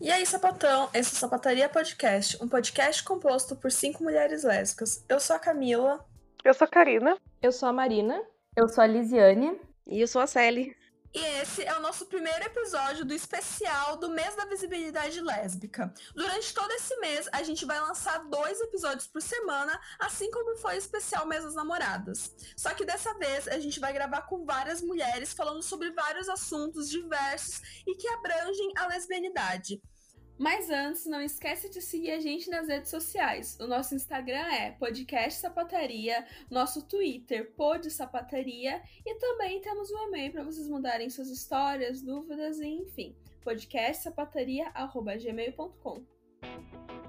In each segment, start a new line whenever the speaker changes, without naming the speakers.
E aí, sapatão, esse é o Sapataria Podcast, um podcast composto por cinco mulheres lésbicas. Eu sou a Camila.
Eu sou a Karina.
Eu sou a Marina.
Eu sou a Lisiane.
E eu sou a Sally.
E esse é o nosso primeiro episódio do especial do mês da visibilidade lésbica. Durante todo esse mês, a gente vai lançar dois episódios por semana, assim como foi o especial Mês das Namoradas. Só que dessa vez a gente vai gravar com várias mulheres falando sobre vários assuntos diversos e que abrangem a lesbianidade. Mas antes, não esquece de seguir a gente nas redes sociais. O nosso Instagram é Podcast Sapataria, nosso Twitter Pod Sapataria e também temos um e-mail para vocês mandarem suas histórias, dúvidas e enfim, podcastsapataria@gmail.com.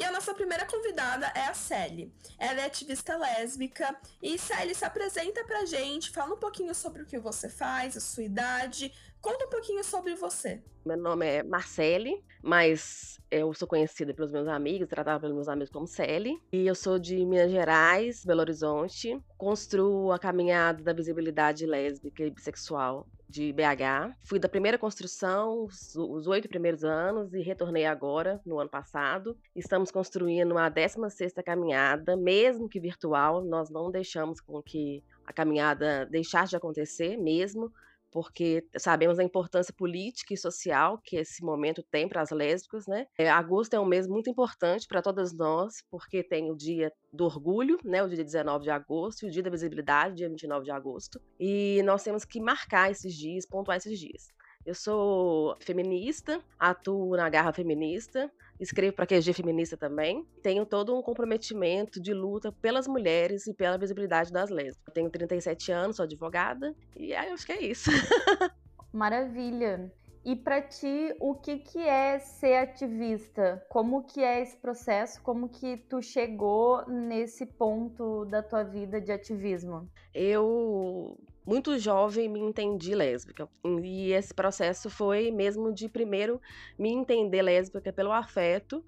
E a nossa primeira convidada é a Sally. Ela é ativista lésbica. E Sally, se apresenta pra gente, fala um pouquinho sobre o que você faz, a sua idade. Conta um pouquinho sobre você.
Meu nome é Marcele, mas eu sou conhecida pelos meus amigos, tratada pelos meus amigos como Sally. E eu sou de Minas Gerais, Belo Horizonte. Construo a caminhada da visibilidade lésbica e bissexual de BH. Fui da primeira construção, os oito primeiros anos, e retornei agora, no ano passado. Estamos construindo a 16ª caminhada, mesmo que virtual, nós não deixamos com que a caminhada deixasse de acontecer mesmo, porque sabemos a importância política e social que esse momento tem para as lésbicas, né? É, agosto é um mês muito importante para todas nós, porque tem o dia do orgulho, né, o dia 19 de agosto, e o dia da visibilidade, dia 29 de agosto, e nós temos que marcar esses dias, pontuar esses dias. Eu sou feminista, atuo na Garra Feminista, escrevo para QG Feminista também. Tenho todo um comprometimento de luta pelas mulheres e pela visibilidade das lésbicas. Tenho 37 anos, sou advogada, e acho que é isso.
Maravilha. E para ti, o que que é ser ativista? Como que é esse processo? Como que tu chegou nesse ponto da tua vida de ativismo?
Eu muito jovem me entendi lésbica. E esse processo foi mesmo de primeiro me entender lésbica pelo afeto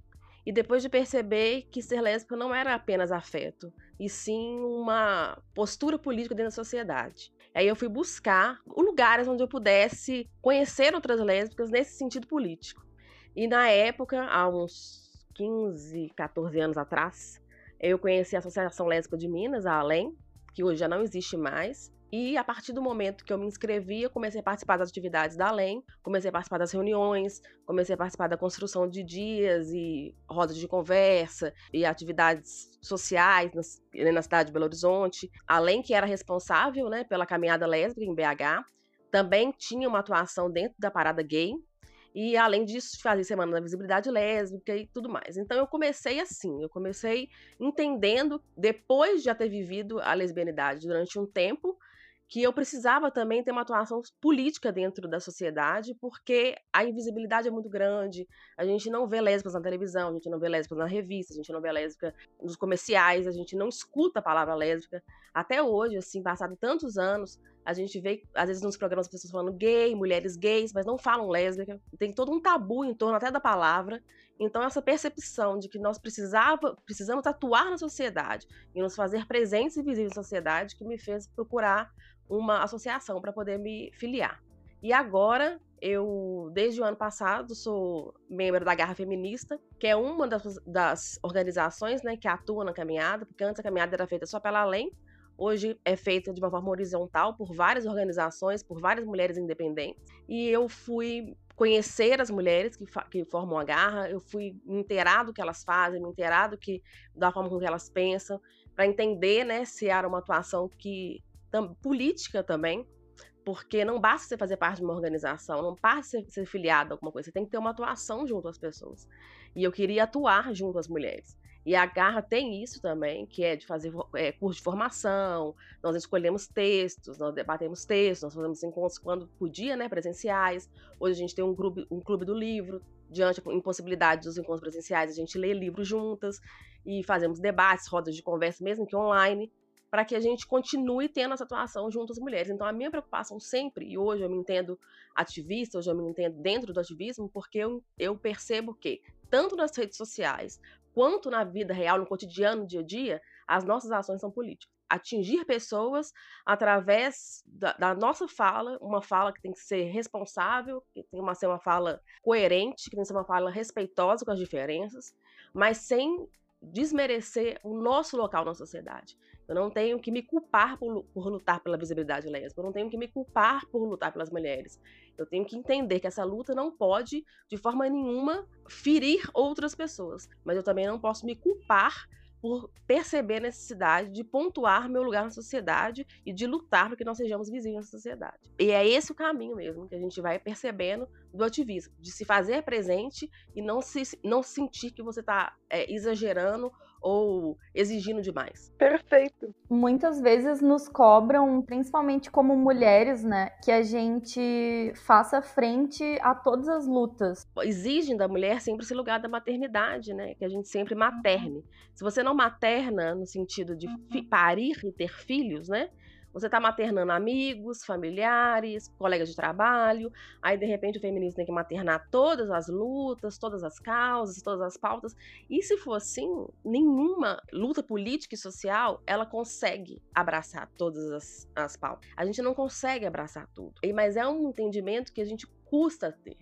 e depois de perceber que ser lésbica não era apenas afeto, e sim uma postura política dentro da sociedade. Aí eu fui buscar lugares onde eu pudesse conhecer outras lésbicas nesse sentido político. E na época, há uns 15, 14 anos atrás, eu conheci a Associação Lésbica de Minas, a Além, que hoje já não existe mais. E a partir do momento que eu me inscrevi, eu comecei a participar das atividades da Além, comecei a participar das reuniões, comecei a participar da construção de dias e rodas de conversa e atividades sociais na cidade de Belo Horizonte. Além que era responsável né, pela caminhada lésbica em BH, também tinha uma atuação dentro da parada gay, e além disso, fazia semana da visibilidade lésbica e tudo mais. Então eu comecei assim, eu comecei entendendo, depois de já ter vivido a lesbianidade durante um tempo, que eu precisava também ter uma atuação política dentro da sociedade, porque a invisibilidade é muito grande, a gente não vê lésbicas na televisão, a gente não vê lésbicas na revista, a gente não vê lésbica nos comerciais, a gente não escuta a palavra lésbica. Até hoje, assim, passado tantos anos, a gente vê, às vezes, nos programas, pessoas falando gay, mulheres gays, mas não falam lésbica. Tem todo um tabu em torno até da palavra. Então, essa percepção de que nós precisava, precisamos atuar na sociedade e nos fazer presentes e visíveis na sociedade que me fez procurar uma associação para poder me filiar. E agora, eu, desde o ano passado, sou membro da Garra Feminista, que é uma das, das organizações né, que atua na caminhada, porque antes a caminhada era feita só pela Além, hoje é feita de uma forma horizontal por várias organizações, por várias mulheres independentes. E eu fui conhecer as mulheres que, que formam a Garra, eu fui me inteirar do que elas fazem, me inteirar do que, da forma com que elas pensam, para entender né, se era uma atuação que tam, política também, porque não basta você fazer parte de uma organização, não basta ser, ser filiado a alguma coisa, você tem que ter uma atuação junto às pessoas. E eu queria atuar junto às mulheres. E a Garra tem isso também, que é de fazer é, curso de formação, nós escolhemos textos, nós debatemos textos, nós fazemos encontros quando podia, né, presenciais. Hoje a gente tem um clube, um clube do livro, diante da impossibilidade dos encontros presenciais, a gente lê livros juntas e fazemos debates, rodas de conversa, mesmo que online para que a gente continue tendo essa atuação junto às mulheres. Então, a minha preocupação sempre, e hoje eu me entendo ativista, hoje eu me entendo dentro do ativismo, porque eu, eu percebo que, tanto nas redes sociais quanto na vida real, no cotidiano, no dia a dia, as nossas ações são políticas. Atingir pessoas através da, da, nossa fala, uma fala que tem que ser responsável, que tem que ser uma fala coerente, que tem que ser uma fala respeitosa com as diferenças, mas sem desmerecer o nosso local na sociedade. Eu não tenho que me culpar por, por, lutar pela visibilidade lésbica, eu não tenho que me culpar por lutar pelas mulheres. Eu tenho que entender que essa luta não pode, de forma nenhuma, ferir outras pessoas. Mas eu também não posso me culpar por perceber a necessidade de pontuar meu lugar na sociedade e de lutar para que nós sejamos vizinhos na sociedade. E é esse o caminho mesmo que a gente vai percebendo do ativismo, de se fazer presente e não se não sentir que você está é, exagerando ou exigindo demais.
Perfeito.
Muitas vezes nos cobram, principalmente como mulheres, né, que a gente faça frente a todas as lutas.
Exigem da mulher sempre esse lugar da maternidade, né, que a gente sempre materne. Se você não materna no sentido de parir e ter filhos, né, você está maternando amigos, familiares, colegas de trabalho, aí de repente o feminismo tem que maternar todas as lutas, todas as causas, todas as pautas. E se for assim, nenhuma luta política e social ela consegue abraçar todas as, as pautas. A gente não consegue abraçar tudo. Mas é um entendimento que a gente custa ter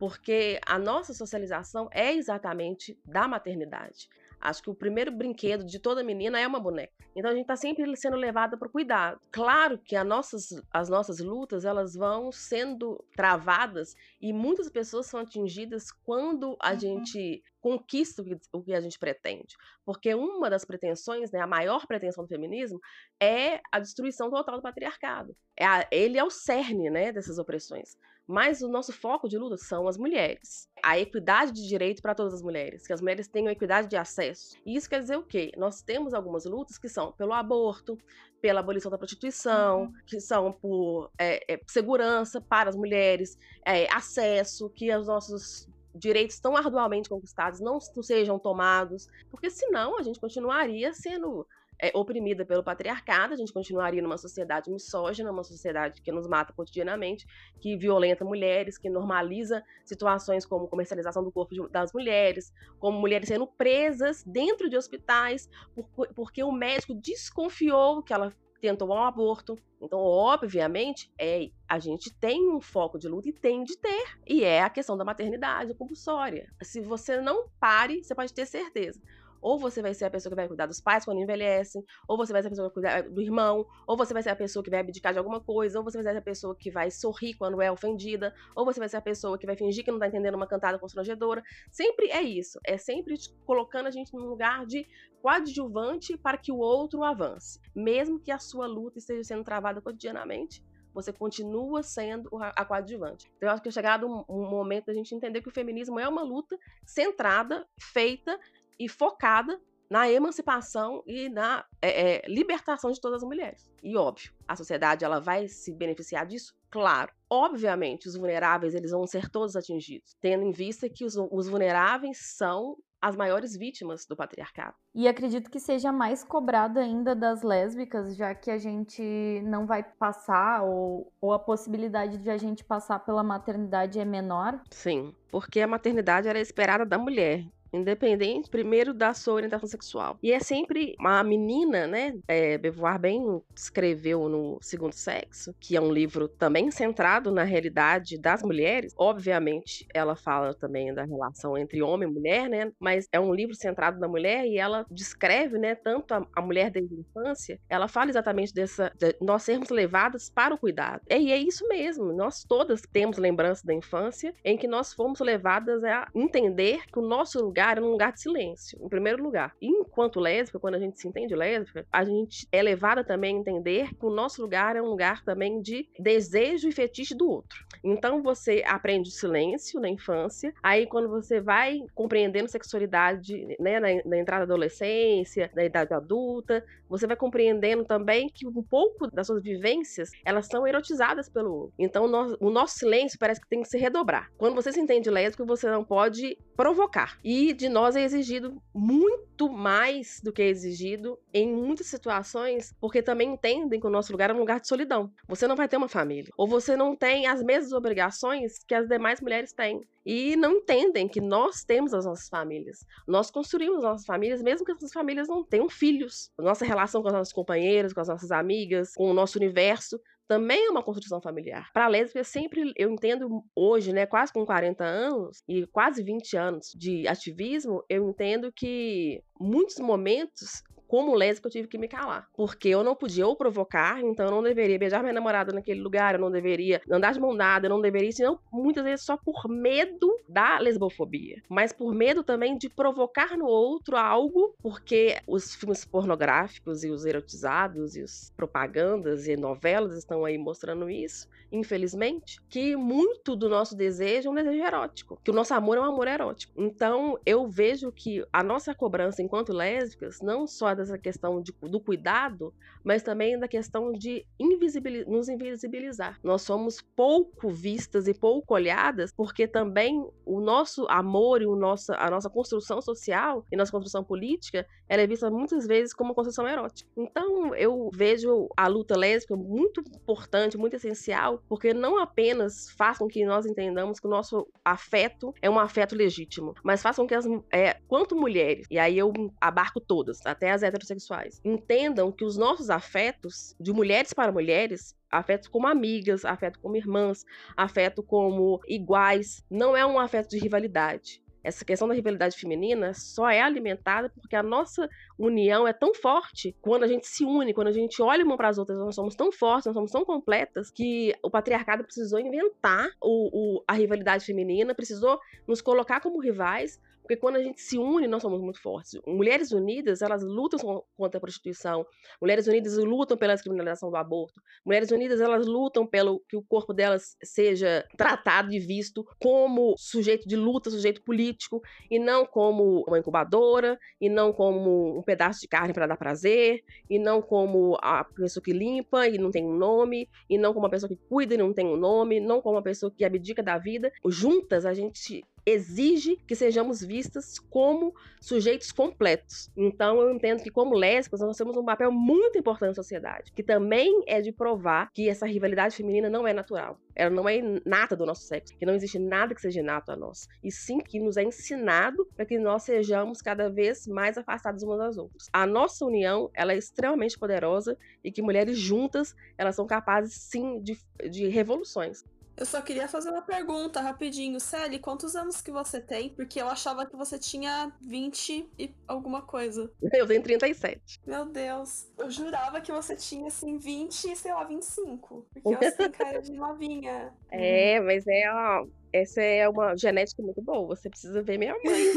porque a nossa socialização é exatamente da maternidade. Acho que o primeiro brinquedo de toda menina é uma boneca. Então a gente está sempre sendo levada para cuidado. Claro que as nossas, as nossas lutas elas vão sendo travadas e muitas pessoas são atingidas quando a uhum. gente conquista o que a gente pretende. Porque uma das pretensões, né, a maior pretensão do feminismo, é a destruição total do patriarcado. É a, ele é o cerne né, dessas opressões. Mas o nosso foco de luta são as mulheres. A equidade de direito para todas as mulheres, que as mulheres tenham equidade de acesso. E isso quer dizer o quê? Nós temos algumas lutas que são pelo aborto, pela abolição da prostituição, uhum. que são por é, é, segurança para as mulheres, é, acesso, que os nossos direitos tão arduamente conquistados não sejam tomados, porque senão a gente continuaria sendo é, oprimida pelo patriarcado, a gente continuaria numa sociedade misógina, uma sociedade que nos mata cotidianamente, que violenta mulheres, que normaliza situações como comercialização do corpo de, das mulheres, como mulheres sendo presas dentro de hospitais por, porque o médico desconfiou que ela tentou um aborto. Então, obviamente, é a gente tem um foco de luta e tem de ter, e é a questão da maternidade compulsória. Se você não pare, você pode ter certeza ou você vai ser a pessoa que vai cuidar dos pais quando envelhecem, ou você vai ser a pessoa que vai cuidar do irmão, ou você vai ser a pessoa que vai abdicar de alguma coisa, ou você vai ser a pessoa que vai sorrir quando é ofendida, ou você vai ser a pessoa que vai fingir que não tá entendendo uma cantada constrangedora. Sempre é isso. É sempre colocando a gente num lugar de coadjuvante para que o outro avance. Mesmo que a sua luta esteja sendo travada cotidianamente, você continua sendo a coadjuvante. Então, eu acho que é chegado um, um momento da gente entender que o feminismo é uma luta centrada, feita e focada na emancipação e na é, é, libertação de todas as mulheres. E óbvio, a sociedade ela vai se beneficiar disso? Claro. Obviamente, os vulneráveis eles vão ser todos atingidos, tendo em vista que os, os vulneráveis são as maiores vítimas do patriarcado.
E acredito que seja mais cobrado ainda das lésbicas, já que a gente não vai passar, ou, ou a possibilidade de a gente passar pela maternidade é menor.
Sim, porque a maternidade era esperada da mulher independente, primeiro, da sua orientação sexual. E é sempre uma menina, né? É, Beauvoir bem escreveu no Segundo Sexo, que é um livro também centrado na realidade das mulheres. Obviamente, ela fala também da relação entre homem e mulher, né? Mas é um livro centrado na mulher e ela descreve, né, tanto a, a mulher desde a infância, ela fala exatamente dessa de nós sermos levadas para o cuidado. E é isso mesmo, nós todas temos lembranças da infância em que nós fomos levadas a entender que o nosso lugar lugar é um lugar de silêncio, em primeiro lugar. Enquanto lésbica, quando a gente se entende lésbica, a gente é levada também a entender que o nosso lugar é um lugar também de desejo e fetiche do outro. Então você aprende o silêncio na infância, aí quando você vai compreendendo sexualidade né, na, na entrada da adolescência, na idade adulta, você vai compreendendo também que um pouco das suas vivências elas são erotizadas pelo outro. Então o nosso silêncio parece que tem que se redobrar. Quando você se entende lésbico, você não pode provocar. E E de nós é exigido muito mais do que é exigido em muitas situações, porque também entendem que o nosso lugar é um lugar de solidão. Você não vai ter uma família, ou você não tem as mesmas obrigações que as demais mulheres têm. E não entendem que nós temos as nossas famílias. Nós construímos as nossas famílias, mesmo que essas famílias não tenham filhos. Nossa relação com as nossas companheiras, com as nossas amigas, com o nosso universo, também é uma construção familiar. Para lésbica, sempre eu entendo hoje, né, quase com 40 anos e quase 20 anos de ativismo, eu entendo que muitos momentos como lésbica, eu tive que me calar. Porque eu não podia ou provocar, então eu não deveria beijar minha namorada naquele lugar, eu não deveria andar de mão dada, eu não deveria, senão muitas vezes só por medo da lesbofobia. Mas por medo também de provocar no outro algo, porque os filmes pornográficos e os erotizados e as propagandas e novelas estão aí mostrando isso, infelizmente, que muito do nosso desejo é um desejo erótico, que o nosso amor é um amor erótico. Então eu vejo que a nossa cobrança enquanto lésbicas, não só dessa questão de, do cuidado, mas também da questão de invisibiliz nos invisibilizar. Nós somos pouco vistas e pouco olhadas, porque também o nosso amor e o nosso, a nossa construção social e nossa construção política, ela é vista muitas vezes como uma construção erótica. Então, eu vejo a luta lésbica muito importante, muito essencial, porque não apenas faz com que nós entendamos que o nosso afeto é um afeto legítimo, mas faz com que as, é, quanto mulheres, e aí eu abarco todas, até as heterossexuais, entendam que os nossos afetos, de mulheres para mulheres, afetos como amigas, afeto como irmãs, afeto como iguais, não é um afeto de rivalidade. Essa questão da rivalidade feminina só é alimentada porque a nossa união é tão forte quando a gente se une, quando a gente olha uma para as outras, nós somos tão fortes, nós somos tão completas que o patriarcado precisou inventar o, o, a rivalidade feminina, precisou nos colocar como rivais porque quando a gente se une, nós somos muito fortes. Mulheres unidas, elas lutam contra a prostituição. Mulheres unidas lutam pela descriminalização do aborto. Mulheres unidas, elas lutam pelo que o corpo delas seja tratado e visto como sujeito de luta, sujeito político, e não como uma incubadora, e não como um pedaço de carne para dar prazer, e não como a pessoa que limpa e não tem um nome, e não como uma pessoa que cuida e não tem um nome, não como uma pessoa que abdica da vida. Juntas, a gente exige que sejamos vistas como sujeitos completos. Então eu entendo que como lésbicas nós temos um papel muito importante na sociedade, que também é de provar que essa rivalidade feminina não é natural. Ela não é nata do nosso sexo, que não existe nada que seja inato a nós. E sim que nos é ensinado para que nós sejamos cada vez mais afastados umas das outras. A nossa união, ela é extremamente poderosa e que mulheres juntas, elas são capazes sim de, de revoluções.
Eu só queria fazer uma pergunta rapidinho. Sally, quantos anos que você tem? Porque eu achava que você tinha 20 e alguma coisa.
Eu tenho 37.
Meu Deus. Eu jurava que você tinha, assim, 20 e, sei lá, 25. Porque você tem cara de novinha.
É, mas é, ó, essa é uma genética muito boa. Você precisa ver minha mãe.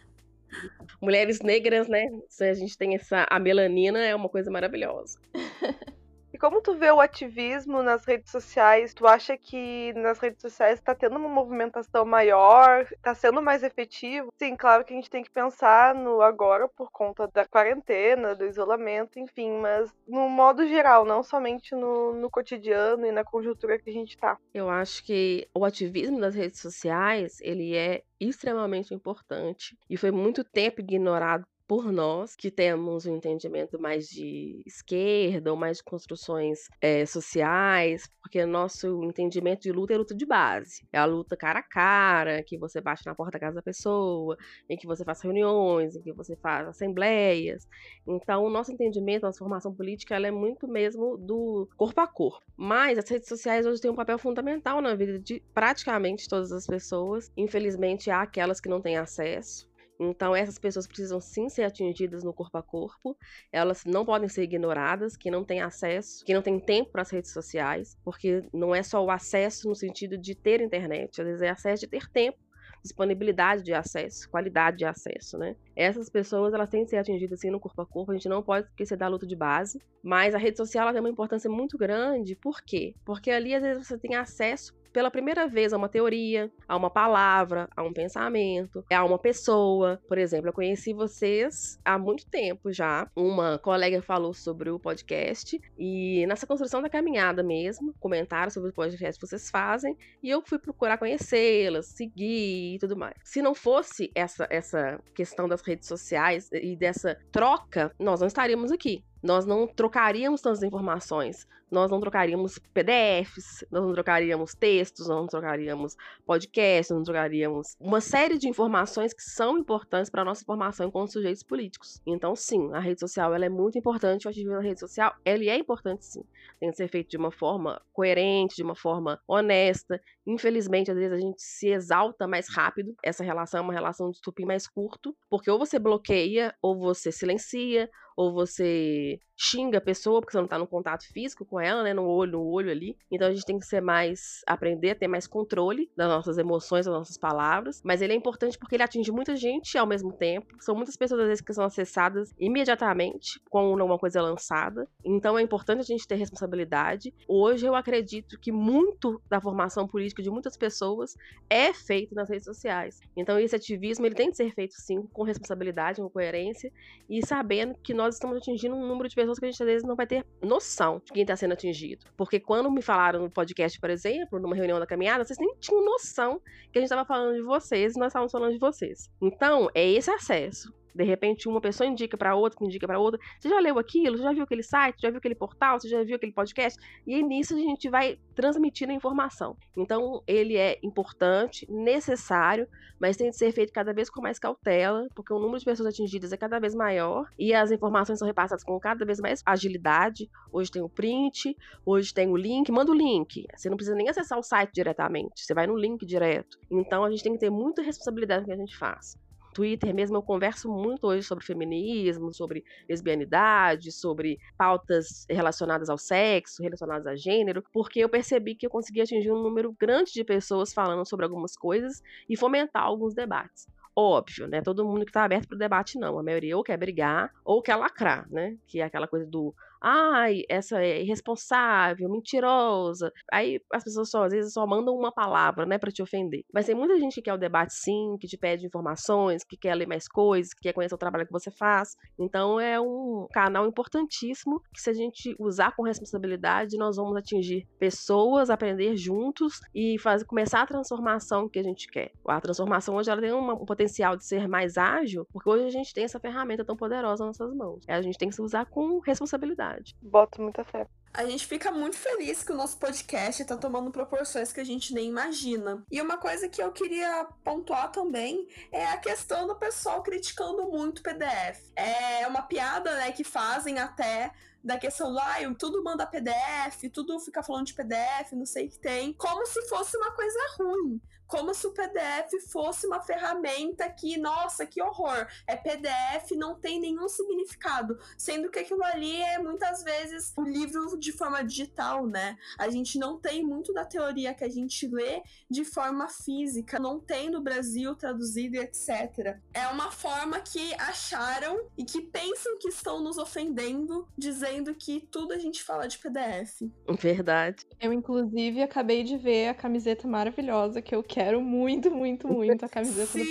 Mulheres negras, né? Se a gente tem essa. A melanina é uma coisa maravilhosa.
Como tu vê o ativismo nas redes sociais? Tu acha que nas redes sociais está tendo uma movimentação maior? Está sendo mais efetivo? Sim, claro que a gente tem que pensar no agora por conta da quarentena, do isolamento, enfim, mas no modo geral, não somente no, no cotidiano e na conjuntura que a gente está.
Eu acho que o ativismo das redes sociais, ele é extremamente importante e foi muito tempo ignorado por nós, que temos um entendimento mais de esquerda ou mais de construções é, sociais, porque nosso entendimento de luta é luta de base. É a luta cara a cara, que você bate na porta da casa da pessoa, em que você faz reuniões, em que você faz assembleias. Então, o nosso entendimento, nossa formação política, ela é muito mesmo do corpo a corpo. Mas as redes sociais hoje têm um papel fundamental na vida de praticamente todas as pessoas. Infelizmente, há aquelas que não têm acesso então, essas pessoas precisam sim ser atingidas no corpo a corpo, elas não podem ser ignoradas, que não têm acesso, que não têm tempo para as redes sociais, porque não é só o acesso no sentido de ter internet, às vezes é acesso de ter tempo disponibilidade de acesso, qualidade de acesso, né? Essas pessoas, elas têm que ser atingidas assim no corpo a corpo, a gente não pode esquecer da luta de base, mas a rede social ela tem uma importância muito grande, por quê? Porque ali às vezes você tem acesso pela primeira vez a uma teoria, a uma palavra, a um pensamento, a uma pessoa. Por exemplo, eu conheci vocês há muito tempo já. Uma colega falou sobre o podcast e nessa construção da caminhada mesmo, comentaram sobre o podcast que vocês fazem e eu fui procurar conhecê-las, seguir e tudo mais. Se não fosse essa essa questão das redes sociais e dessa troca, nós não estaríamos aqui nós não trocaríamos tantas informações, nós não trocaríamos PDFs, nós não trocaríamos textos, nós não trocaríamos podcasts, nós não trocaríamos uma série de informações que são importantes para a nossa formação enquanto sujeitos políticos. Então, sim, a rede social ela é muito importante, o ativismo na rede social ele é importante sim. Tem que ser feito de uma forma coerente, de uma forma honesta. Infelizmente, às vezes a gente se exalta mais rápido. Essa relação é uma relação de estupim mais curto, porque ou você bloqueia, ou você silencia, ou você xinga a pessoa porque você não tá no contato físico com ela, né, no olho no olho ali. Então a gente tem que ser mais aprender a ter mais controle das nossas emoções, das nossas palavras, mas ele é importante porque ele atinge muita gente ao mesmo tempo. São muitas pessoas às vezes que são acessadas imediatamente com alguma coisa lançada. Então é importante a gente ter responsabilidade. Hoje eu acredito que muito da formação política de muitas pessoas é feito nas redes sociais. Então esse ativismo ele tem que ser feito sim com responsabilidade, com coerência e sabendo que nós estamos atingindo um número de pessoas que a gente às vezes não vai ter noção de quem está sendo atingido. Porque quando me falaram no podcast, por exemplo, numa reunião da caminhada, vocês nem tinham noção que a gente estava falando de vocês e nós estávamos falando de vocês. Então, é esse acesso. De repente, uma pessoa indica para outra, que indica para outra. Você já leu aquilo? Você já viu aquele site? Já viu aquele portal? Você já viu aquele podcast? E aí, nisso a gente vai transmitindo a informação. Então, ele é importante, necessário, mas tem que ser feito cada vez com mais cautela, porque o número de pessoas atingidas é cada vez maior e as informações são repassadas com cada vez mais agilidade. Hoje tem o print, hoje tem o link. Manda o link. Você não precisa nem acessar o site diretamente, você vai no link direto. Então, a gente tem que ter muita responsabilidade no que a gente faz. Twitter mesmo eu converso muito hoje sobre feminismo, sobre lesbianidade, sobre pautas relacionadas ao sexo, relacionadas a gênero, porque eu percebi que eu consegui atingir um número grande de pessoas falando sobre algumas coisas e fomentar alguns debates. Óbvio, né? Todo mundo que tá aberto pro debate, não. A maioria ou quer brigar ou quer lacrar, né? Que é aquela coisa do ai, essa é irresponsável, mentirosa. Aí as pessoas só, às vezes, só mandam uma palavra, né, para te ofender. Mas tem muita gente que quer o debate sim, que te pede informações, que quer ler mais coisas, que quer conhecer o trabalho que você faz. Então é um canal importantíssimo que se a gente usar com responsabilidade, nós vamos atingir pessoas, aprender juntos e fazer começar a transformação que a gente quer. A transformação hoje ela tem um potencial de ser mais ágil, porque hoje a gente tem essa ferramenta tão poderosa nas nossas mãos. A gente tem que se usar com responsabilidade verdade.
Boto muita fé.
A gente fica muito feliz que o nosso podcast tá tomando proporções que a gente nem imagina. E uma coisa que eu queria pontuar também é a questão do pessoal criticando muito o PDF. É uma piada, né, que fazem até da questão do, ah, tudo manda PDF, tudo fica falando de PDF, não sei o que tem, como se fosse uma coisa ruim como se o PDF fosse uma ferramenta que, nossa, que horror, é PDF, não tem nenhum significado, sendo que aquilo ali é muitas vezes o um livro de forma digital, né? A gente não tem muito da teoria que a gente lê de forma física, não tem no Brasil traduzido e etc. É uma forma que acharam e que pensam que estão nos ofendendo, dizendo que tudo a gente fala de PDF.
Verdade.
Eu, inclusive, acabei de ver a camiseta maravilhosa que eu quero quero muito, muito, muito a camiseta Sim. do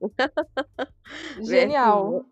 PDF. Genial.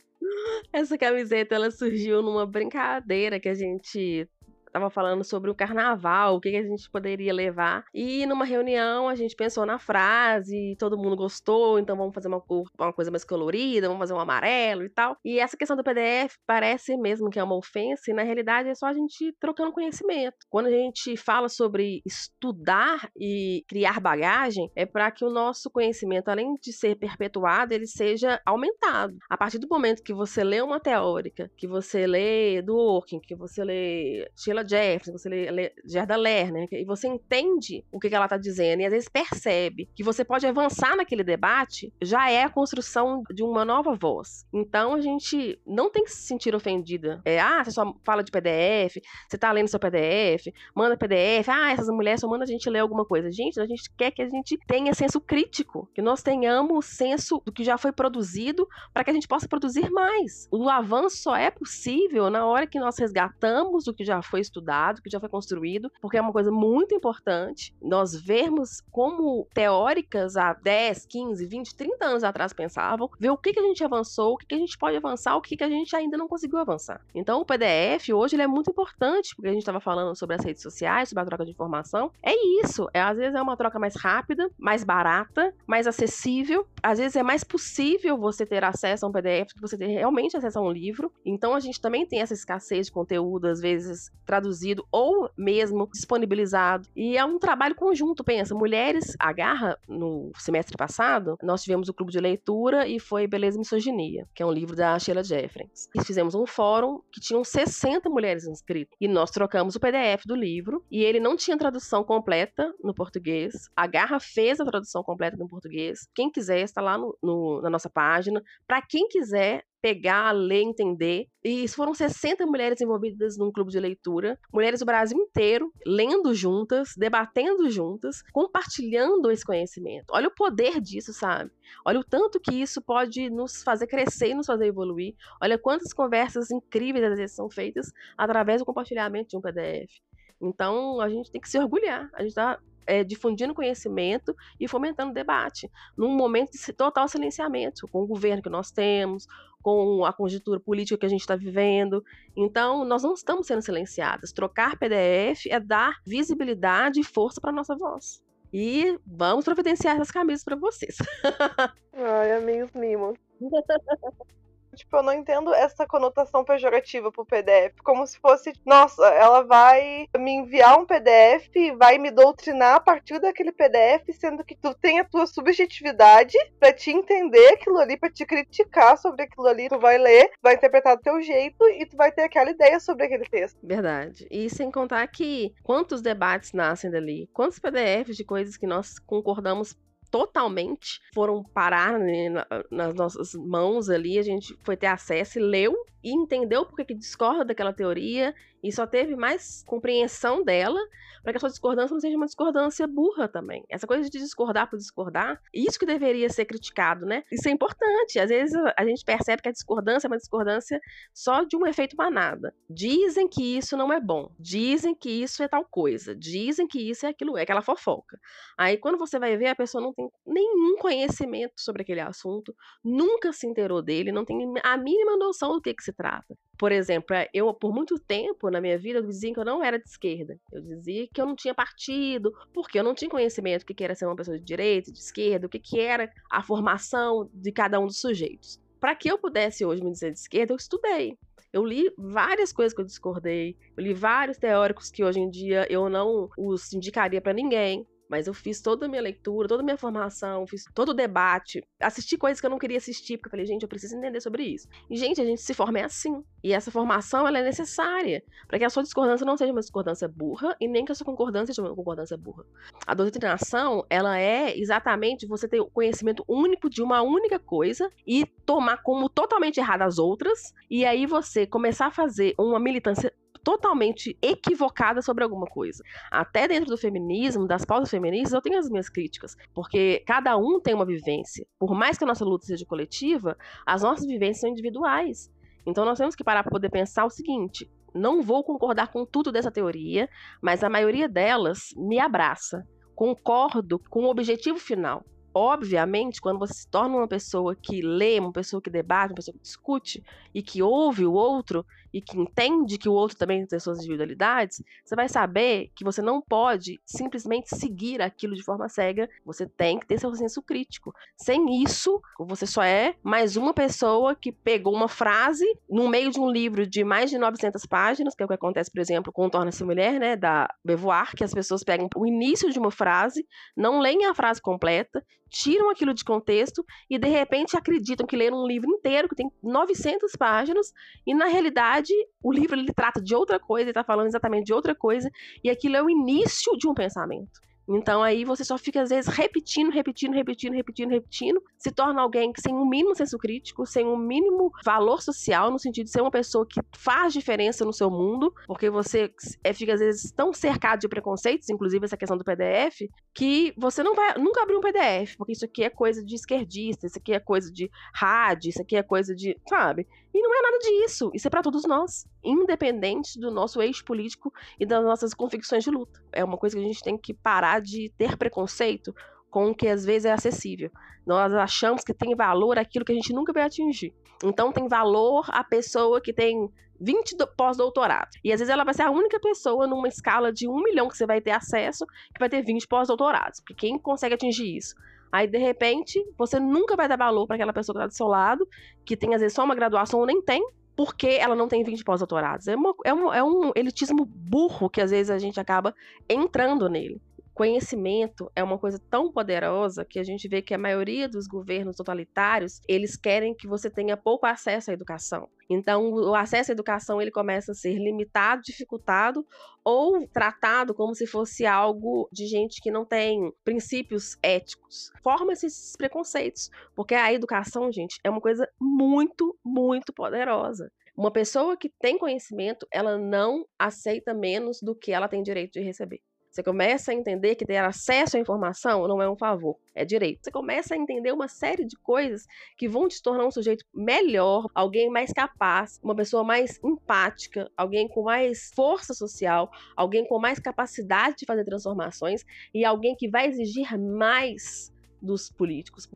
Essa camiseta ela surgiu numa brincadeira que a gente estava falando sobre o carnaval, o que, que, a gente poderia levar. E numa reunião a gente pensou na frase, todo mundo gostou, então vamos fazer uma, cor, uma coisa mais colorida, vamos fazer um amarelo e tal. E essa questão do PDF parece mesmo que é uma ofensa, e na realidade é só a gente trocando conhecimento. Quando a gente fala sobre estudar e criar bagagem, é para que o nosso conhecimento, além de ser perpetuado, ele seja aumentado. A partir do momento que você lê uma teórica, que você lê Dworkin, que você lê Sheila Jefferson, você lê, lê Gerda Lerner, e você entende o que, que ela está dizendo, e às vezes percebe que você pode avançar naquele debate, já é a construção de uma nova voz. Então a gente não tem que se sentir ofendida. É, ah, você só fala de PDF, você está lendo seu PDF, manda PDF, ah, essas mulheres só mandam a gente ler alguma coisa. Gente, a gente quer que a gente tenha senso crítico, que nós tenhamos senso do que já foi produzido para que a gente possa produzir mais. O avanço só é possível na hora que nós resgatamos o que já foi estudado, que já foi construído, porque é uma coisa muito importante nós vermos como teóricas há 10, 15, 20, 30 anos atrás pensavam, ver o que, que a gente avançou, o que, que a gente pode avançar, o que, que a gente ainda não conseguiu avançar. Então, o PDF hoje ele é muito importante, porque a gente estava falando sobre as redes sociais, sobre a troca de informação. É isso. É, às vezes é uma troca mais rápida, mais barata, mais acessível. Às vezes é mais possível você ter acesso a um PDF do que você ter realmente acesso a um livro. Então, a gente também tem essa escassez de conteúdo, às vezes traduzido ou mesmo disponibilizado. E é um trabalho conjunto, pensa. Mulheres agarra no semestre passado, nós tivemos o clube de leitura e foi Beleza e Misoginia, que é um livro da Sheila Jeffrens. E fizemos um fórum que tinham 60 mulheres inscritas. E nós trocamos o PDF do livro e ele não tinha tradução completa no português. A Garra fez a tradução completa no português. Quem quiser está lá no, no, na nossa página. Para quem quiser, pegar, ler, entender. E foram 60 mulheres envolvidas num clube de leitura, mulheres do Brasil inteiro, lendo juntas, debatendo juntas, compartilhando esse conhecimento. Olha o poder disso, sabe? Olha o tanto que isso pode nos fazer crescer e nos fazer evoluir. Olha quantas conversas incríveis às vezes são feitas através do compartilhamento de um PDF. Então, a gente tem que se orgulhar. A gente está é, difundindo conhecimento e fomentando debate, num momento de total silenciamento, com o governo que nós temos, com a conjuntura política que a gente está vivendo. Então, nós não estamos sendo silenciadas. Trocar PDF é dar visibilidade e força para nossa voz. E vamos providenciar essas camisas para vocês.
Ai, amei os mimos. Tipo, eu não entendo essa conotação pejorativa pro PDF. Como se fosse, nossa, ela vai me enviar um PDF e vai me doutrinar a partir daquele PDF, sendo que tu tem a tua subjetividade para te entender aquilo ali, para te criticar sobre aquilo ali. Tu vai ler, vai interpretar do teu jeito e tu vai ter aquela ideia sobre aquele texto.
Verdade. E sem contar que quantos debates nascem dali, quantos PDFs de coisas que nós concordamos totalmente foram parar né, nas nossas mãos ali, a gente foi ter acesso e leu e entendeu porque que discorda daquela teoria e só teve mais compreensão dela para que a sua discordância não seja uma discordância burra também. Essa coisa de discordar por discordar, isso que deveria ser criticado, né? Isso é importante. Às vezes a gente percebe que a discordância é uma discordância só de um efeito manada. Dizem que isso não é bom, dizem que isso é tal coisa, dizem que isso é aquilo, é aquela fofoca. Aí quando você vai ver, a pessoa não tem nenhum conhecimento sobre aquele assunto, nunca se inteirou dele, não tem a mínima noção do que, que se trata. Por exemplo, é, eu por muito tempo na minha vida eu dizia que eu não era de esquerda. Eu dizia que eu não tinha partido, porque eu não tinha conhecimento do que era ser uma pessoa de direita, de esquerda, o que era a formação de cada um dos sujeitos. Para que eu pudesse hoje me dizer de esquerda, eu estudei. Eu li várias coisas que eu discordei, eu li vários teóricos que hoje em dia eu não os indicaria para ninguém. Mas eu fiz toda a minha leitura, toda a minha formação, fiz todo o debate, assisti coisas que eu não queria assistir, porque eu falei, gente, eu preciso entender sobre isso. E, gente, a gente se forma é assim. E essa formação, ela é necessária para que a sua discordância não seja uma discordância burra e nem que a sua concordância seja uma concordância burra. A doutrinação, ela é exatamente você ter o conhecimento único de uma única coisa e tomar como totalmente errada as outras, e aí você começar a fazer uma militância totalmente equivocada sobre alguma coisa. Até dentro do feminismo, das pausas feministas, eu tenho as minhas críticas, porque cada um tem uma vivência. Por mais que a nossa luta seja coletiva, as nossas vivências são individuais. Então nós temos que parar para poder pensar o seguinte: não vou concordar com tudo dessa teoria, mas a maioria delas me abraça. Concordo com o objetivo final. Obviamente, quando você se torna uma pessoa que lê, uma pessoa que debate, uma pessoa que discute e que ouve o outro, e que entende que o outro também tem suas individualidades, você vai saber que você não pode simplesmente seguir aquilo de forma cega. Você tem que ter seu senso crítico. Sem isso, você só é mais uma pessoa que pegou uma frase no meio de um livro de mais de 900 páginas, que é o que acontece, por exemplo, com Torna-se Mulher, né, da Beauvoir, que as pessoas pegam o início de uma frase, não leem a frase completa, tiram aquilo de contexto e de repente acreditam que leram um livro inteiro que tem 900 páginas e na realidade o livro ele trata de outra coisa, ele está falando exatamente de outra coisa e aquilo é o início de um pensamento. Então aí você só fica, às vezes, repetindo, repetindo, repetindo, repetindo, repetindo, se torna alguém sem um mínimo senso crítico, sem um mínimo valor social, no sentido de ser uma pessoa que faz diferença no seu mundo, porque você é, fica, às vezes, tão cercado de preconceitos, inclusive essa questão do PDF, que você não vai nunca abrir um PDF, porque isso aqui é coisa de esquerdista, isso aqui é coisa de rádio, isso aqui é coisa de. sabe? E não é nada disso. Isso é para todos nós, independente do nosso eixo político e das nossas convicções de luta. É uma coisa que a gente tem que parar de ter preconceito com o que às vezes é acessível. Nós achamos que tem valor aquilo que a gente nunca vai atingir. Então tem valor a pessoa que tem 20 pós-doutorado. E às vezes ela vai ser a única pessoa numa escala de um milhão que você vai ter acesso que vai ter 20 pós-doutorados. Porque quem consegue atingir isso? Aí, de repente, você nunca vai dar valor para aquela pessoa que está do seu lado, que tem às vezes só uma graduação ou nem tem, porque ela não tem 20 pós-doutorados. É, é, um, é um elitismo burro que às vezes a gente acaba entrando nele conhecimento é uma coisa tão poderosa que a gente vê que a maioria dos governos totalitários, eles querem que você tenha pouco acesso à educação. Então, o acesso à educação ele começa a ser limitado, dificultado ou tratado como se fosse algo de gente que não tem princípios éticos. Forma esses preconceitos, porque a educação, gente, é uma coisa muito, muito poderosa. Uma pessoa que tem conhecimento, ela não aceita menos do que ela tem direito de receber. Você começa a entender que ter acesso à informação não é um favor, é direito. Você começa a entender uma série de coisas que vão te tornar um sujeito melhor, alguém mais capaz, uma pessoa mais empática, alguém com mais força social, alguém com mais capacidade de fazer transformações e alguém que vai exigir mais dos políticos.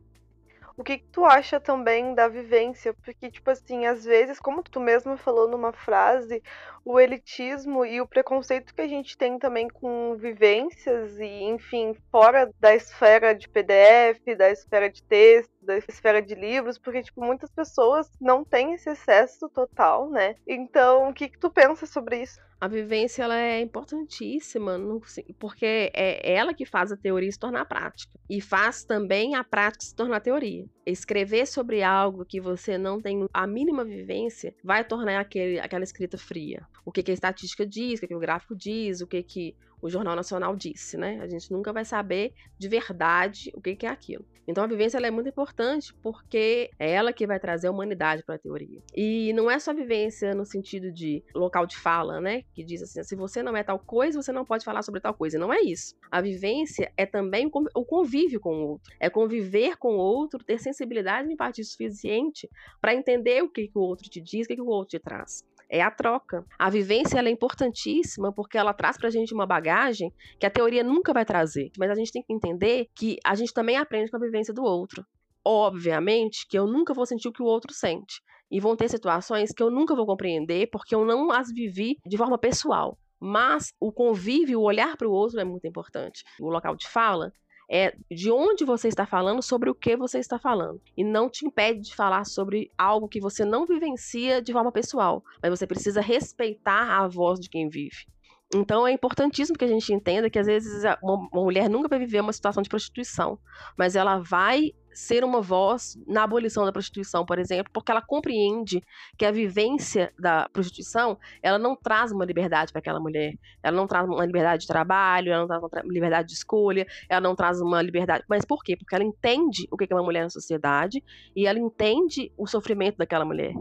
O que, tu acha também da vivência? Porque, tipo assim, às vezes, como tu mesmo falou numa frase, o elitismo e o preconceito que a gente tem também com vivências e, enfim, fora da esfera de PDF, da esfera de texto, da esfera de livros, porque, tipo, muitas pessoas não têm esse acesso total, né? Então, o que, que tu pensa sobre isso?
A vivência ela é importantíssima, porque é ela que faz a teoria se tornar prática. E faz também a prática se tornar teoria. Escrever sobre algo que você não tem a mínima vivência vai tornar aquele, aquela escrita fria. O que, que a estatística diz, o que, que o gráfico diz, o que, que o Jornal Nacional disse, né? A gente nunca vai saber de verdade o que, é aquilo. Então a vivência é muito importante porque é ela que vai trazer a humanidade para a teoria. E não é só vivência no sentido de local de fala, né? Que diz assim, se você não é tal coisa, você não pode falar sobre tal coisa. Não é isso. A vivência é também o convívio com o outro. É conviver com o outro, ter sensibilidade e empatia suficiente para entender o que, que o outro te diz, o que, que o outro te traz é a troca. A vivência é importantíssima porque ela traz para a gente uma bagagem que a teoria nunca vai trazer. Mas a gente tem que entender que a gente também aprende com a vivência do outro. Obviamente que eu nunca vou sentir o que o outro sente. E vão ter situações que eu nunca vou compreender porque eu não as vivi de forma pessoal. Mas o convívio, o olhar para o outro é muito importante. O local de fala é de onde você está falando, sobre o que você está falando. E não te impede de falar sobre algo que você não vivencia de forma pessoal, mas você precisa respeitar a voz de quem vive. Então é importantíssimo que a gente entenda que às vezes uma, mulher nunca vai viver uma situação de prostituição, mas ela vai ser uma voz na abolição da prostituição, por exemplo, porque ela compreende que a vivência da prostituição, ela não traz uma liberdade para aquela mulher. Ela não traz uma liberdade de trabalho, ela não traz uma liberdade de escolha, ela não traz uma liberdade. Mas por quê? Porque ela entende o que é uma mulher na sociedade e ela entende o sofrimento daquela mulher.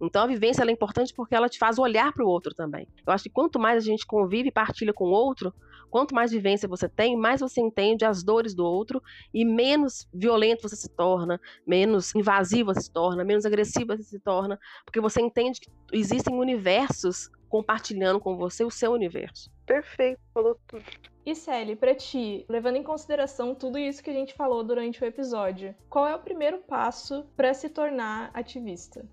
Então a vivência é importante porque ela te faz olhar para o outro também. Eu acho que quanto mais a gente convive e partilha com o outro, quanto mais vivência você tem, mais você entende as dores do outro e menos violento você se torna, menos invasivo você se torna, menos agressivo você se torna, porque você entende que existem universos compartilhando com você o seu universo.
Perfeito, falou tudo.
E Sally, para ti, levando em consideração tudo isso que a gente falou durante o episódio, qual é o primeiro passo para se tornar ativista?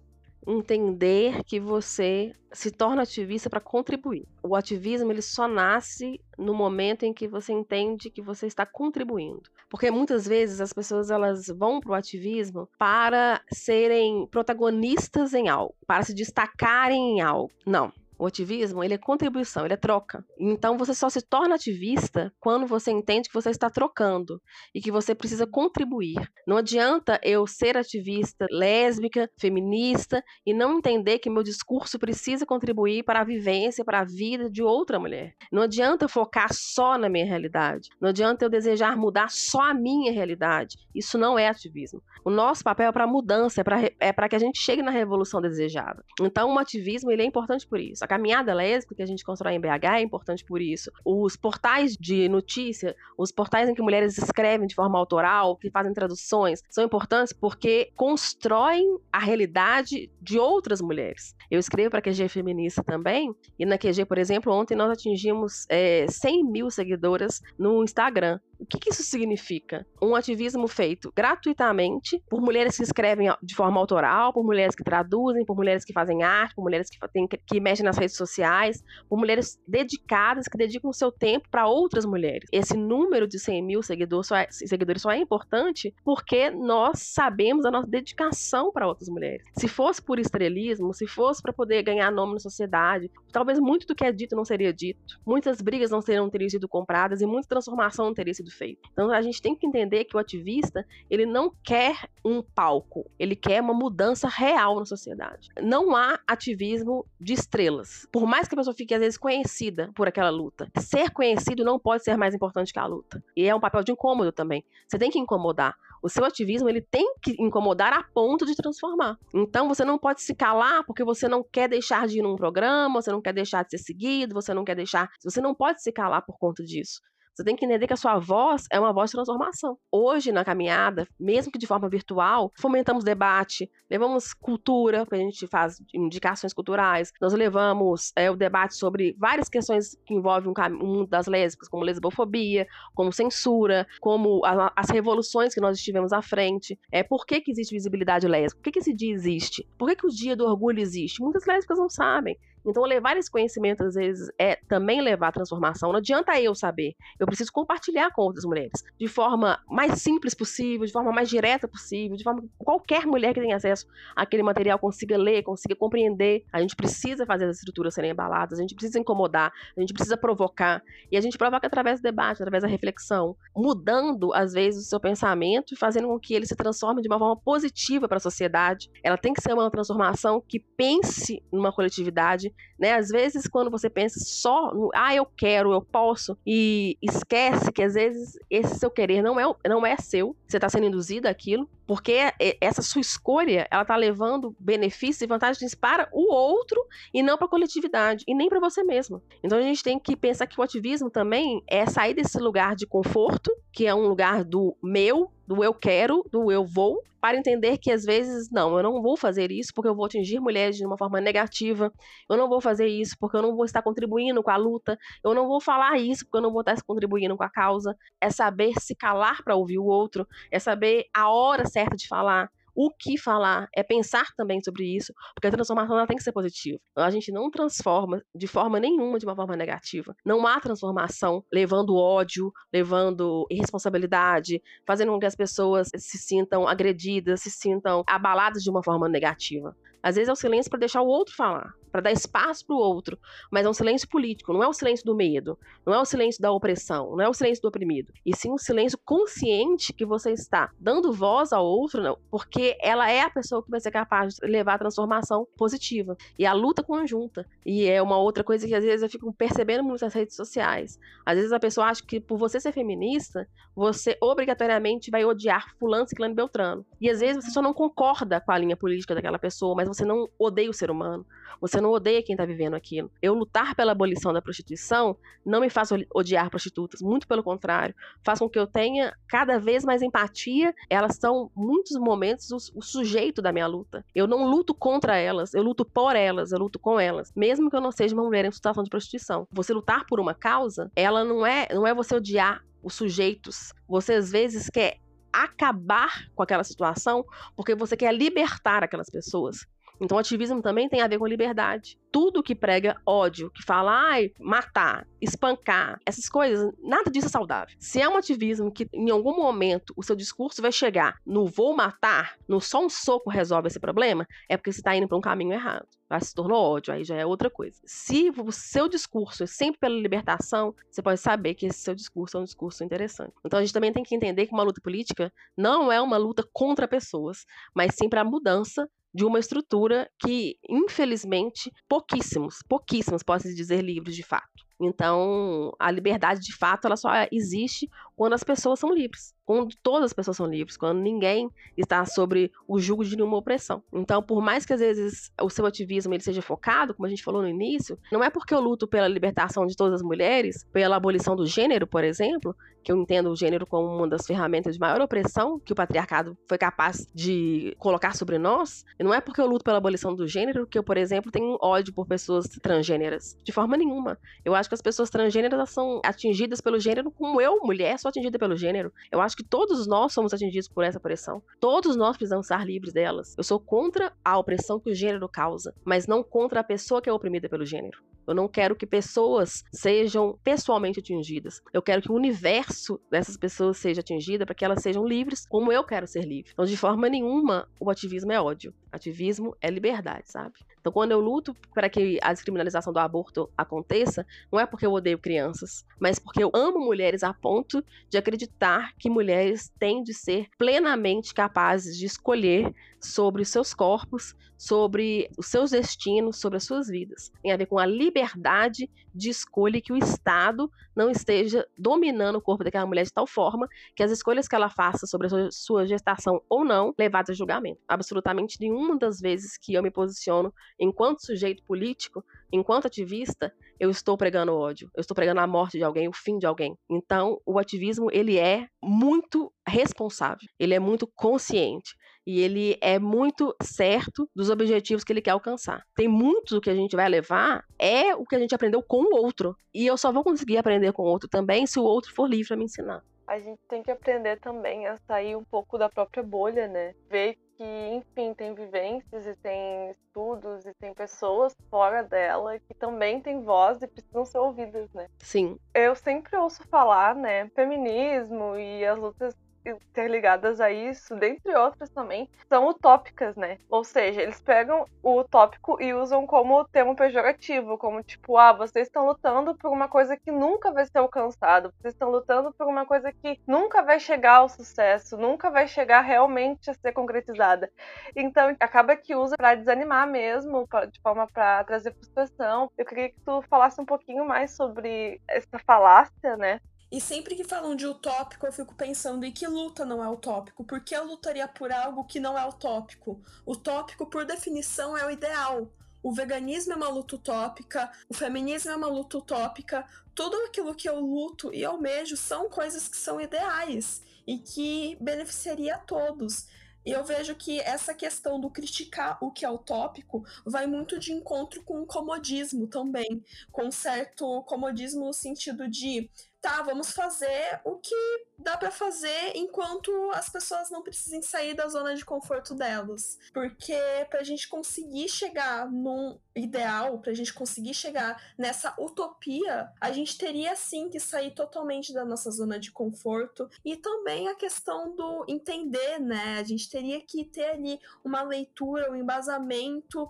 Entender que você se torna ativista para contribuir. O ativismo ele só nasce no momento em que você entende que você está contribuindo. Porque muitas vezes as pessoas elas vão para o ativismo para serem protagonistas em algo, para se destacarem em algo. Não. O ativismo, ele é contribuição, ele é troca. Então você só se torna ativista quando você entende que você está trocando e que você precisa contribuir. Não adianta eu ser ativista lésbica, feminista e não entender que meu discurso precisa contribuir para a vivência, para a vida de outra mulher. Não adianta eu focar só na minha realidade. Não adianta eu desejar mudar só a minha realidade. Isso não é ativismo. O nosso papel é para mudança, é para é que a gente chegue na revolução desejada. Então, o ativismo ele é importante por isso caminhada lésbica que a gente constrói em BH é importante por isso. Os portais de notícia, os portais em que mulheres escrevem de forma autoral, que fazem traduções, são importantes porque constroem a realidade de outras mulheres. Eu escrevo para a QG Feminista também, e na QG, por exemplo, ontem nós atingimos é, 100 mil seguidoras no Instagram. O que, que, isso significa? Um ativismo feito gratuitamente por mulheres que escrevem de forma autoral, por mulheres que traduzem, por mulheres que fazem arte, por mulheres que, tem, que mexem nas redes sociais, por mulheres dedicadas que dedicam seu tempo para outras mulheres. Esse número de 100 mil seguidores só, é, seguidores só é importante porque nós sabemos a nossa dedicação para outras mulheres. Se fosse por estrelismo, se fosse para poder ganhar nome na sociedade, talvez muito do que é dito não seria dito. Muitas brigas não teriam sido compradas e muita transformação não teria sido sido feito. Então a gente tem que entender que o ativista, ele não quer um palco, ele quer uma mudança real na sociedade. Não há ativismo de estrelas. Por mais que a pessoa fique às vezes conhecida por aquela luta, ser conhecido não pode ser mais importante que a luta. E é um papel de incômodo também. Você tem que incomodar. O seu ativismo ele tem que incomodar a ponto de transformar. Então você não pode se calar porque você não quer deixar de ir num programa, você não quer deixar de ser seguido, você não quer deixar. Você não pode se calar por conta disso. Você tem que entender que a sua voz é uma voz de transformação. Hoje, na caminhada, mesmo que de forma virtual, fomentamos debate, levamos cultura, a gente faz indicações culturais, nós levamos é, o debate sobre várias questões que envolvem um, mundo das lésbicas, como lesbofobia, como censura, como a, as revoluções que nós estivemos à frente. É, por que, que existe visibilidade lésbica? Por que, que esse dia existe? Por que, que o dia do orgulho existe? Muitas lésbicas não sabem. Então, levar esse conhecimento, às vezes, é também levar a transformação. Não adianta eu saber. Eu preciso compartilhar com outras mulheres. De forma mais simples possível, de forma mais direta possível, de forma que qualquer mulher que tenha acesso àquele material consiga ler, consiga compreender. A gente precisa fazer as estruturas serem embaladas, a gente precisa incomodar, a gente precisa provocar. E a gente provoca através do debate, através da reflexão, mudando, às vezes, o seu pensamento e fazendo com que ele se transforme de uma forma positiva para a sociedade. Ela tem que ser uma transformação que pense numa coletividade né? Às vezes, quando você pensa só no, ah, eu quero, eu posso, e esquece que às vezes esse seu querer não é, não é seu, você está sendo induzido àquilo, porque essa sua escolha, ela tá levando benefícios e vantagens para o outro e não para a coletividade e nem para você mesmo. Então a gente tem que pensar que o ativismo também é sair desse lugar de conforto, que é um lugar do meu, do eu quero, do eu vou, para entender que às vezes, não, eu não vou fazer isso porque eu vou atingir mulheres de uma forma negativa, eu não vou fazer isso porque eu não vou estar contribuindo com a luta, eu não vou falar isso porque eu não vou estar contribuindo com a causa. É saber se calar para ouvir o outro, é saber a hora certa certa de falar, o que falar, é pensar também sobre isso, porque a transformação ela tem que ser positiva. A gente não transforma de forma nenhuma de uma forma negativa. Não há transformação levando ódio, levando irresponsabilidade, fazendo com que as pessoas se sintam agredidas, se sintam abaladas de uma forma negativa. Às vezes é o silêncio para deixar o outro falar, para dar espaço para o outro, mas é um silêncio político, não é o silêncio do medo, não é o silêncio da opressão, não é o silêncio do oprimido, e sim um silêncio consciente que você está dando voz ao outro, não, porque ela é a pessoa que vai ser capaz de levar a transformação positiva. E a luta conjunta. E é uma outra coisa que às vezes eu fico percebendo muito nas redes sociais. Às vezes a pessoa acha que por você ser feminista, você obrigatoriamente vai odiar fulano, ciclano e beltrano. E às vezes você só não concorda com a linha política daquela pessoa, mas você não odeia o ser humano. Você não odeia quem está vivendo aquilo. Eu lutar pela abolição da prostituição não me faz odiar prostitutas, muito pelo contrário. Faz com que eu tenha cada vez mais empatia. Elas são, muitos momentos, o, sujeito da minha luta. Eu não luto contra elas, eu luto por elas, eu luto com elas. Mesmo que eu não seja uma mulher em situação de prostituição. Você lutar por uma causa, ela não é, não é você odiar os sujeitos. Você às vezes quer acabar com aquela situação porque você quer libertar aquelas pessoas. Então, ativismo também tem a ver com liberdade. Tudo que prega ódio, que fala, ai, matar, espancar, essas coisas, nada disso é saudável. Se é um ativismo que em algum momento o seu discurso vai chegar no vou matar, no só um soco resolve esse problema, é porque você está indo para um caminho errado. Aí se tornou ódio, aí já é outra coisa. Se o seu discurso é sempre pela libertação, você pode saber que esse seu discurso é um discurso interessante. Então a gente também tem que entender que uma luta política não é uma luta contra pessoas, mas sim para a mudança de uma estrutura que, infelizmente, pouquíssimos, pouquíssimos, posso dizer, livres de fato. Então, a liberdade de fato ela só existe quando as pessoas são livres, quando todas as pessoas são livres, quando ninguém está sobre o jugo de nenhuma opressão. Então, por mais que às vezes o seu ativismo ele seja focado, como a gente falou no início, não é porque eu luto pela libertação de todas as mulheres, pela abolição do gênero, por exemplo, que eu entendo o gênero como uma das ferramentas de maior opressão que o patriarcado foi capaz de colocar sobre nós, não é porque eu luto pela abolição do gênero que eu, por exemplo, tenho ódio por pessoas transgêneras. De forma nenhuma. Eu acho que as pessoas transgêneras são atingidas pelo gênero como eu, mulher, sou atingida pelo gênero. Eu acho que todos nós somos atingidos por essa opressão. Todos nós precisamos estar livres delas. Eu sou contra a opressão que o gênero causa, mas não contra a pessoa que é oprimida pelo gênero. Eu não quero que pessoas sejam pessoalmente atingidas. Eu quero que o universo dessas pessoas seja atingido para que elas sejam livres como eu quero ser livre. Então, de forma nenhuma, o ativismo é ódio. Ativismo é liberdade, sabe? Então, quando eu luto para que a descriminalização do aborto aconteça, não é porque eu odeio crianças, mas porque eu amo mulheres a ponto de acreditar que mulheres têm de ser plenamente capazes de escolher sobre os seus corpos, sobre os seus destinos, sobre as suas vidas. Tem a ver com a liberdade de escolha que o Estado não esteja dominando o corpo daquela mulher de tal forma que as escolhas que ela faça sobre a sua gestação ou não levadas a julgamento. Absolutamente nenhuma das vezes que eu me posiciono enquanto sujeito político, enquanto ativista, eu estou pregando ódio, eu estou pregando a morte de alguém, o fim de alguém. Então, o ativismo ele é muito responsável, ele é muito consciente e ele é muito certo dos objetivos que ele quer alcançar. Tem muito do que a gente vai levar é o que a gente aprendeu com o outro. E eu só vou conseguir aprender com o outro também se o outro for livre para me ensinar.
A gente tem que aprender também a sair um pouco da própria bolha, né? Ver que, enfim, tem vivências e tem estudos e tem pessoas fora dela que também têm voz e precisam ser ouvidas, né?
Sim.
Eu sempre ouço falar, né, feminismo e as lutas interligadas a isso, dentre outras também, são utópicas, né? Ou seja, eles pegam o utópico e usam como termo pejorativo, como tipo, ah, vocês estão lutando por uma coisa que nunca vai ser alcançado, vocês estão lutando por uma coisa que nunca vai chegar ao sucesso, nunca vai chegar realmente a ser concretizada. Então, acaba que usa para desanimar mesmo, de forma para trazer frustração. Eu queria que tu falasse um pouquinho mais sobre essa falácia, né?
E sempre que falam de utópico, eu fico pensando em que luta não é utópico? Por que eu lutaria por algo que não é utópico? Utópico, por definição, é o ideal. O veganismo é uma luta utópica, o feminismo é uma luta utópica. Tudo aquilo que eu luto e almejo são coisas que são ideais e que beneficiaria a todos. E eu vejo que essa questão do criticar o que é utópico vai muito de encontro com o comodismo também, com um certo comodismo no sentido de tá, vamos fazer o que dá para fazer enquanto as pessoas não precisem sair da zona de conforto delas. Porque pra gente conseguir chegar num ideal, pra gente conseguir chegar nessa utopia, a gente teria sim que sair totalmente da nossa zona de conforto e também a questão do entender, né? A gente teria que ter ali uma leitura, um embasamento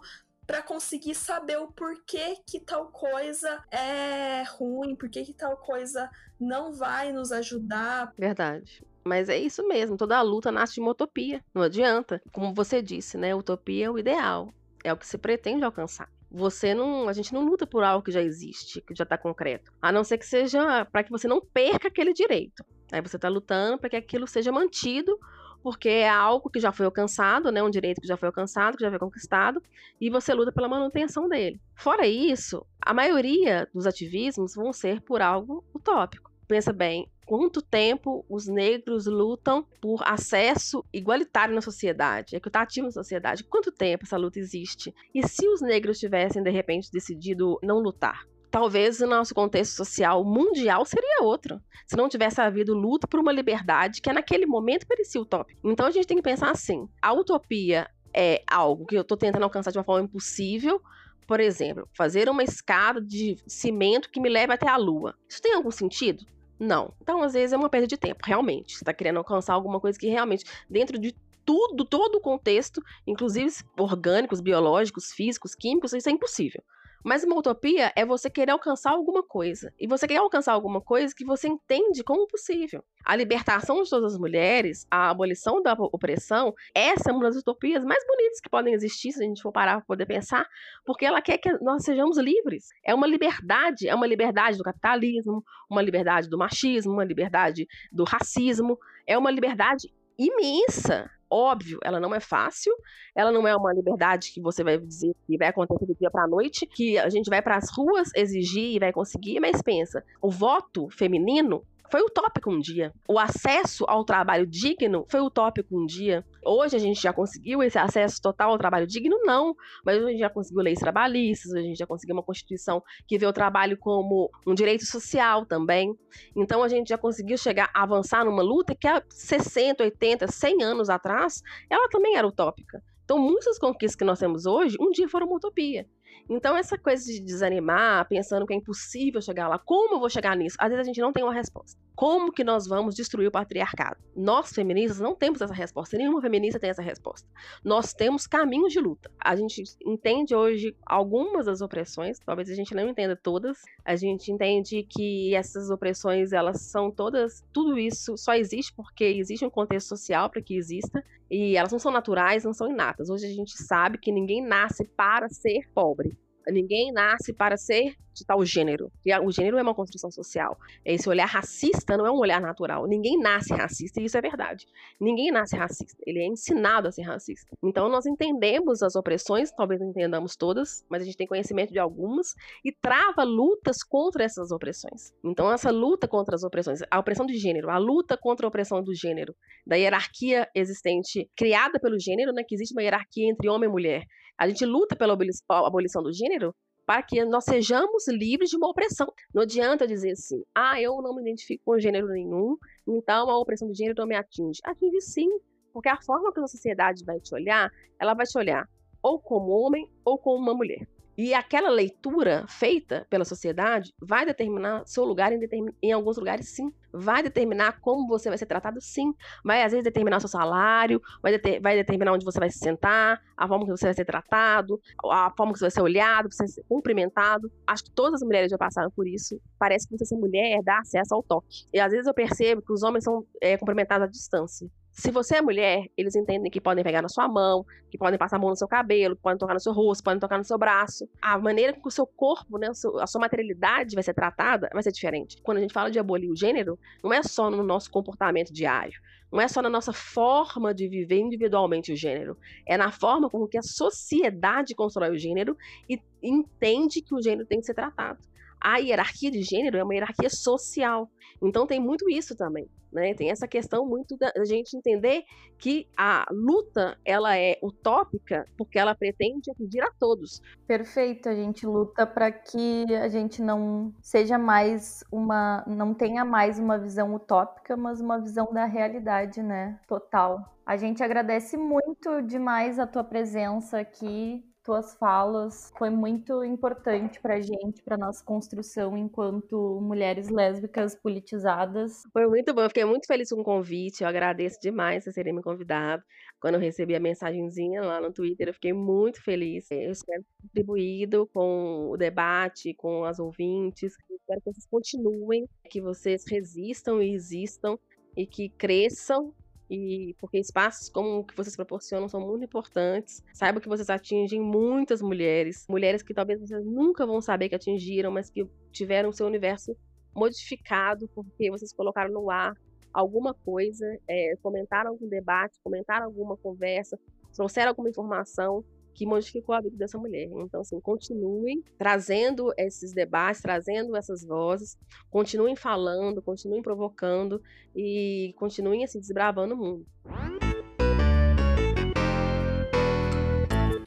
para conseguir saber o porquê que tal coisa é ruim, porquê que tal coisa não vai nos ajudar.
Verdade. Mas é isso mesmo, toda a luta nasce de uma utopia, não adianta. Como você disse, né? Utopia é o ideal, é o que se pretende alcançar. Você não, a gente não luta por algo que já existe, que já está concreto, a não ser que seja para que você não perca aquele direito. Aí você está lutando para que aquilo seja mantido porque é algo que já foi alcançado, né, um direito que já foi alcançado, que já foi conquistado, e você luta pela manutenção dele. Fora isso, a maioria dos ativismos vão ser por algo utópico. Pensa bem, quanto tempo os negros lutam por acesso igualitário na sociedade, equitativo na sociedade? Quanto tempo essa luta existe? E se os negros tivessem, de repente, decidido não lutar? Talvez o nosso contexto social mundial seria outro. Se não tivesse havido luta por uma liberdade que naquele momento parecia utópica. Então a gente tem que pensar assim: a utopia é algo que eu estou tentando alcançar de uma forma impossível. Por exemplo, fazer uma escada de cimento que me leve até a lua. Isso tem algum sentido? Não. Então, às vezes, é uma perda de tempo, realmente. Você está querendo alcançar alguma coisa que realmente, dentro de tudo, todo o contexto, inclusive orgânicos, biológicos, físicos, químicos, isso é impossível. Mas uma utopia é você querer alcançar alguma coisa. E você quer alcançar alguma coisa que você entende como possível. A libertação de todas as mulheres, a abolição da opressão, essa é uma das utopias mais bonitas que podem existir, se a gente for parar para poder pensar, porque ela quer que nós sejamos livres. É uma liberdade, é uma liberdade do capitalismo, uma liberdade do machismo, uma liberdade do racismo, é uma liberdade imensa. Óbvio, ela não é fácil, ela não é uma liberdade que você vai dizer que vai acontecer do dia para a noite, que a gente vai para as ruas exigir e vai conseguir, mas pensa, o voto feminino foi utópico um dia. O acesso ao trabalho digno foi utópico um dia. Hoje a gente já conseguiu esse acesso total ao trabalho digno? Não. Mas a gente já conseguiu leis trabalhistas, a gente já conseguiu uma Constituição que vê o trabalho como um direito social também. Então a gente já conseguiu chegar, avançar numa luta que há 60, 80, 100 anos atrás, ela também era utópica. Então, muitas conquistas que nós temos hoje, um dia foram uma utopia. Então, essa coisa de desanimar, pensando que é impossível chegar lá, como eu vou chegar nisso? Às vezes a gente não tem uma resposta. Como que nós vamos destruir o patriarcado? Nós, feministas, não temos essa resposta. Nenhuma feminista tem essa resposta. Nós temos caminhos de luta. A gente entende hoje algumas das opressões, talvez a gente não entenda todas. A gente entende que essas opressões, elas são todas. Tudo isso só existe porque existe um contexto social para que exista. E elas não são naturais, não são inatas. Hoje a gente sabe que ninguém nasce para ser pobre. Ninguém nasce para ser de tal gênero. O gênero é uma construção social. Esse olhar racista não é um olhar natural. Ninguém nasce racista, e isso é verdade. Ninguém nasce racista. Ele é ensinado a ser racista. Então nós entendemos as opressões, talvez não entendamos todas, mas a gente tem conhecimento de algumas e trava lutas contra essas opressões. Então essa luta contra as opressões, a opressão de gênero, a luta contra a opressão do gênero, da hierarquia existente criada pelo gênero, né, que existe uma hierarquia entre homem e mulher. A gente luta pela abolição do gênero para que nós sejamos livres de uma opressão. Não adianta dizer assim, ah, eu não me identifico com gênero nenhum, então a opressão do gênero não me atinge. Atinge sim, porque a forma que a sociedade vai te olhar, ela vai te olhar ou como homem ou como uma mulher. E aquela leitura feita pela sociedade vai determinar seu lugar em, determin... em alguns lugares, sim. Vai determinar como você vai ser tratado, sim. Vai, às vezes, determinar seu salário, vai, deter... vai determinar onde você vai se sentar, a forma que você vai ser tratado, a forma que você vai ser olhado, você vai ser cumprimentado. Acho que todas as mulheres já passaram por isso. Parece que você ser mulher dá acesso ao toque. E às vezes eu percebo que os homens são é, cumprimentados à distância. Se você é mulher, eles entendem que podem pegar na sua mão, que podem passar a mão no seu cabelo, que podem tocar no seu rosto, podem tocar no seu braço. A maneira que o seu corpo, né, a sua materialidade vai ser tratada vai ser diferente. Quando a gente fala de abolir o gênero, não é só no nosso comportamento diário. Não é só na nossa forma de viver individualmente o gênero. É na forma como que a sociedade constrói o gênero e entende que o gênero tem que ser tratado a hierarquia de gênero é uma hierarquia social. Então tem muito isso também. Né? Tem essa questão muito da gente entender que a luta ela é utópica porque ela pretende atingir a todos.
Perfeito, a gente luta para que a gente não seja mais uma, não tenha mais uma visão utópica, mas uma visão da realidade, né? Total. A gente agradece muito demais a tua presença aqui tuas falas foi muito importante para a gente, para nossa construção enquanto mulheres lésbicas politizadas.
Foi muito bom, eu fiquei muito feliz com o convite, eu agradeço demais por terem me convidado. Quando eu recebi a mensagenzinha lá no Twitter, eu fiquei muito feliz. Eu espero ter contribuído com o debate, com as ouvintes. Eu espero que vocês continuem, que vocês resistam e existam e que cresçam e porque espaços como o que vocês proporcionam são muito importantes. Saiba que vocês atingem muitas mulheres, mulheres que talvez vocês nunca vão saber que atingiram, mas que tiveram seu universo modificado porque vocês colocaram no ar alguma coisa, é, comentaram algum debate, comentaram alguma conversa, trouxeram alguma informação que modificou a vida dessa mulher. Então, assim, continuem trazendo esses debates, trazendo essas vozes, continuem falando, continuem provocando e continuem, assim, desbravando o mundo.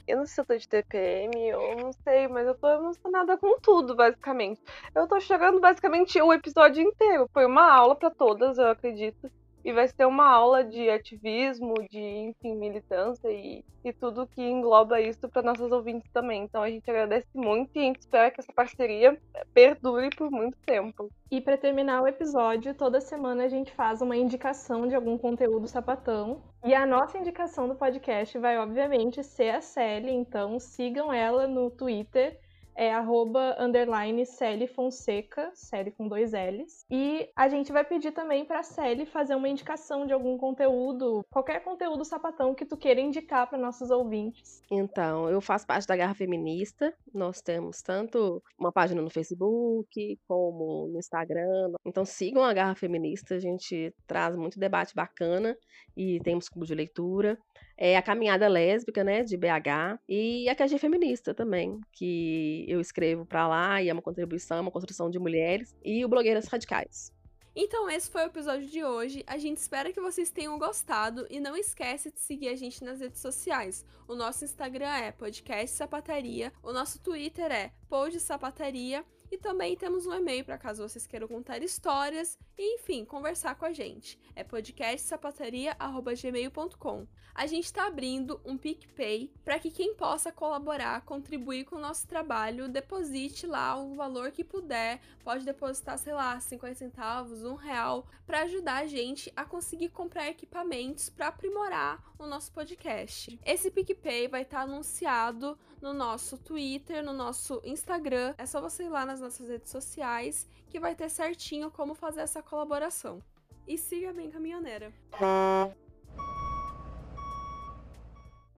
Eu não sei se eu tô de TPM, eu não sei, mas eu tô emocionada com tudo, basicamente. Eu tô chegando basicamente o episódio inteiro. Foi uma aula para todas, eu acredito e vai ser uma aula de ativismo, de enfim, militância e, e tudo que engloba isso para nossas ouvintes também. Então a gente agradece muito e a gente espera que essa parceria perdure por muito tempo.
E para terminar o episódio, toda semana a gente faz uma indicação de algum conteúdo sapatão. E a nossa indicação do podcast vai, obviamente, ser a Sally, então sigam ela no Twitter é arroba underline Fonseca, com dois L's. E a gente vai pedir também pra Celi fazer uma indicação de algum conteúdo, qualquer conteúdo sapatão que tu queira indicar para nossos ouvintes.
Então, eu faço parte da Garra Feminista. Nós temos tanto uma página no Facebook como no Instagram. Então, sigam a Garra Feminista, a gente traz muito debate bacana e temos clube de leitura é a Caminhada Lésbica, né, de BH, e a QG Feminista também, que eu escrevo para lá e é uma contribuição, uma construção de mulheres, e o Blogueiras Radicais.
Então esse foi o episódio de hoje. A gente espera que vocês tenham gostado e não esquece de seguir a gente nas redes sociais. O nosso Instagram é podcast sapataria, o nosso Twitter é pod sapataria e também temos um e-mail para caso vocês queiram contar histórias e, enfim, conversar com a gente. É podcastsapataria.gmail.com. A gente está abrindo um PicPay para que quem possa colaborar, contribuir com o nosso trabalho, deposite lá o valor que puder. Pode depositar, sei lá, 50 centavos, um real, para ajudar a gente a conseguir comprar equipamentos para aprimorar o nosso podcast. Esse PicPay vai estar tá anunciado no nosso Twitter, no nosso Instagram. É só você ir lá nas nossas redes sociais que vai ter certinho como fazer essa colaboração. E siga bem caminhoneira.